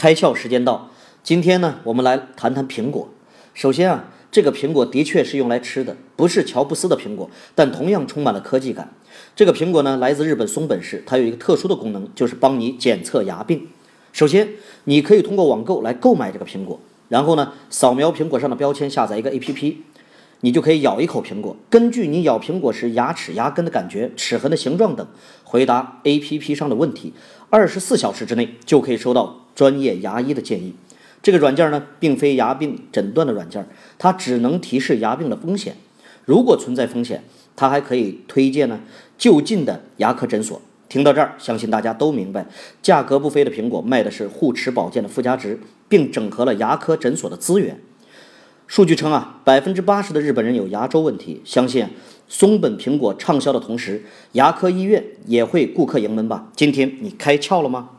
开窍时间到，今天呢，我们来谈谈苹果。首先啊，这个苹果的确是用来吃的，不是乔布斯的苹果，但同样充满了科技感。这个苹果呢，来自日本松本市，它有一个特殊的功能，就是帮你检测牙病。首先，你可以通过网购来购买这个苹果，然后呢，扫描苹果上的标签，下载一个 APP，你就可以咬一口苹果，根据你咬苹果时牙齿、牙根的感觉、齿痕的形状等，回答 APP 上的问题。二十四小时之内就可以收到专业牙医的建议。这个软件呢，并非牙病诊断的软件，它只能提示牙病的风险。如果存在风险，它还可以推荐呢就近的牙科诊所。听到这儿，相信大家都明白，价格不菲的苹果卖的是护齿保健的附加值，并整合了牙科诊所的资源。数据称啊，百分之八十的日本人有牙周问题。相信松本苹果畅销的同时，牙科医院也会顾客盈门吧？今天你开窍了吗？